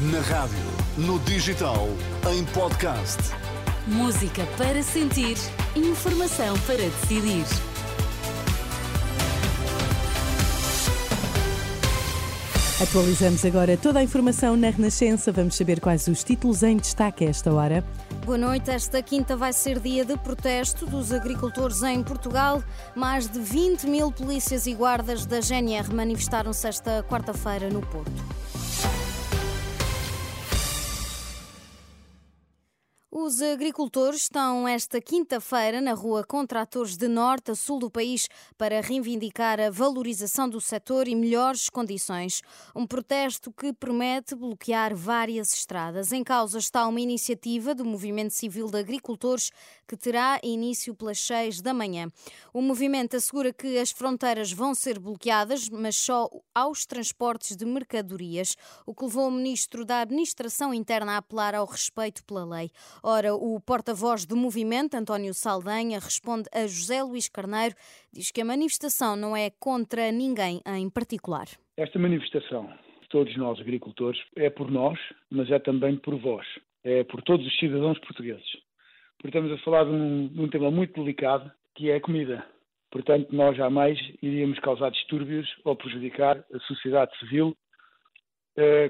Na rádio, no digital, em podcast. Música para sentir, informação para decidir. Atualizamos agora toda a informação na Renascença. Vamos saber quais os títulos em destaque a esta hora. Boa noite. Esta quinta vai ser dia de protesto dos agricultores em Portugal. Mais de 20 mil polícias e guardas da GNR manifestaram-se esta quarta-feira no Porto. Os agricultores estão esta quinta-feira na rua contra atores de norte a sul do país para reivindicar a valorização do setor e melhores condições. Um protesto que promete bloquear várias estradas. Em causa está uma iniciativa do Movimento Civil de Agricultores que terá início pelas seis da manhã. O movimento assegura que as fronteiras vão ser bloqueadas, mas só aos transportes de mercadorias, o que levou o ministro da Administração Interna a apelar ao respeito pela lei. Ora, o porta-voz do movimento, António Saldanha, responde a José Luís Carneiro, diz que a manifestação não é contra ninguém em particular. Esta manifestação, todos nós agricultores, é por nós, mas é também por vós, é por todos os cidadãos portugueses. Porque estamos a falar de um, de um tema muito delicado, que é a comida. Portanto, nós jamais iríamos causar distúrbios ou prejudicar a sociedade civil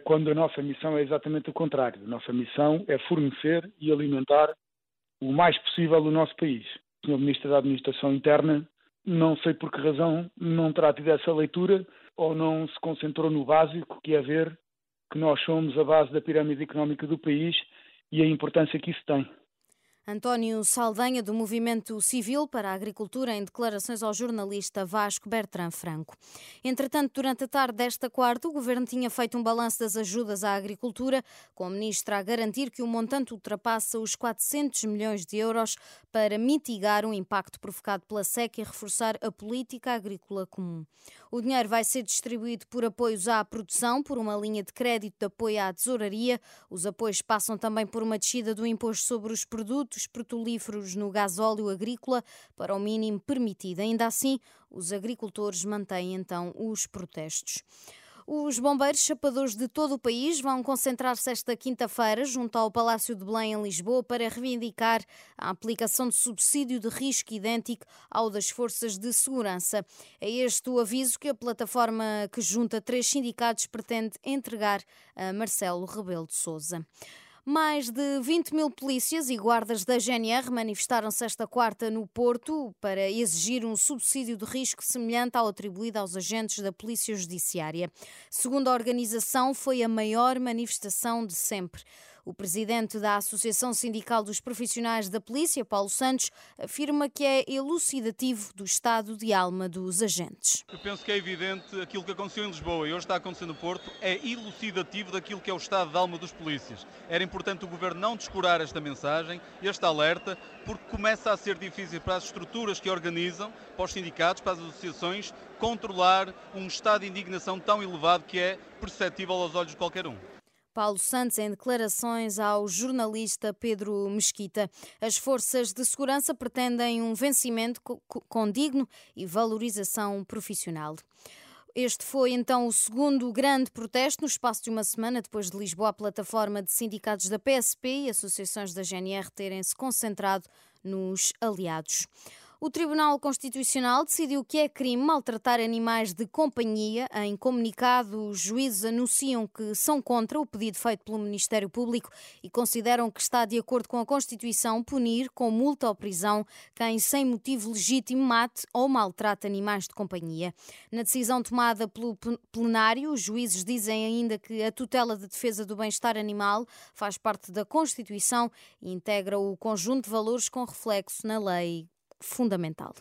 quando a nossa missão é exatamente o contrário. A nossa missão é fornecer e alimentar o mais possível o nosso país. O Sr. Ministro da Administração Interna, não sei por que razão, não terá tido essa leitura ou não se concentrou no básico, que é ver que nós somos a base da pirâmide económica do país e a importância que isso tem. António Saldanha, do Movimento Civil para a Agricultura, em declarações ao jornalista Vasco Bertrand Franco. Entretanto, durante a tarde desta quarta, o Governo tinha feito um balanço das ajudas à agricultura, com a Ministra a garantir que o montante ultrapassa os 400 milhões de euros para mitigar o impacto provocado pela seca e reforçar a política agrícola comum. O dinheiro vai ser distribuído por apoios à produção, por uma linha de crédito de apoio à tesouraria. Os apoios passam também por uma descida do imposto sobre os produtos petrolíferos no gasóleo agrícola para o mínimo permitido. Ainda assim, os agricultores mantêm então os protestos. Os bombeiros chapadores de todo o país vão concentrar-se esta quinta-feira junto ao Palácio de Belém, em Lisboa, para reivindicar a aplicação de subsídio de risco idêntico ao das forças de segurança. É este o aviso que a plataforma que junta três sindicatos pretende entregar a Marcelo Rebelo de Souza. Mais de 20 mil polícias e guardas da GNR manifestaram-se esta quarta no Porto para exigir um subsídio de risco semelhante ao atribuído aos agentes da Polícia Judiciária. Segundo a organização, foi a maior manifestação de sempre. O presidente da Associação Sindical dos Profissionais da Polícia, Paulo Santos, afirma que é elucidativo do estado de alma dos agentes. Eu penso que é evidente aquilo que aconteceu em Lisboa e hoje está acontecendo no Porto é elucidativo daquilo que é o estado de alma dos polícias. Era importante o governo não descurar esta mensagem, este alerta, porque começa a ser difícil para as estruturas que organizam, para os sindicatos, para as associações, controlar um estado de indignação tão elevado que é perceptível aos olhos de qualquer um. Paulo Santos em declarações ao jornalista Pedro Mesquita. As forças de segurança pretendem um vencimento condigno e valorização profissional. Este foi então o segundo grande protesto no espaço de uma semana depois de Lisboa, a plataforma de sindicatos da PSP e associações da GNR terem se concentrado nos aliados. O Tribunal Constitucional decidiu que é crime maltratar animais de companhia. Em comunicado, os juízes anunciam que são contra o pedido feito pelo Ministério Público e consideram que está de acordo com a Constituição punir com multa ou prisão quem, sem motivo legítimo, mate ou maltrate animais de companhia. Na decisão tomada pelo plenário, os juízes dizem ainda que a tutela de defesa do bem-estar animal faz parte da Constituição e integra o conjunto de valores com reflexo na lei fundamental.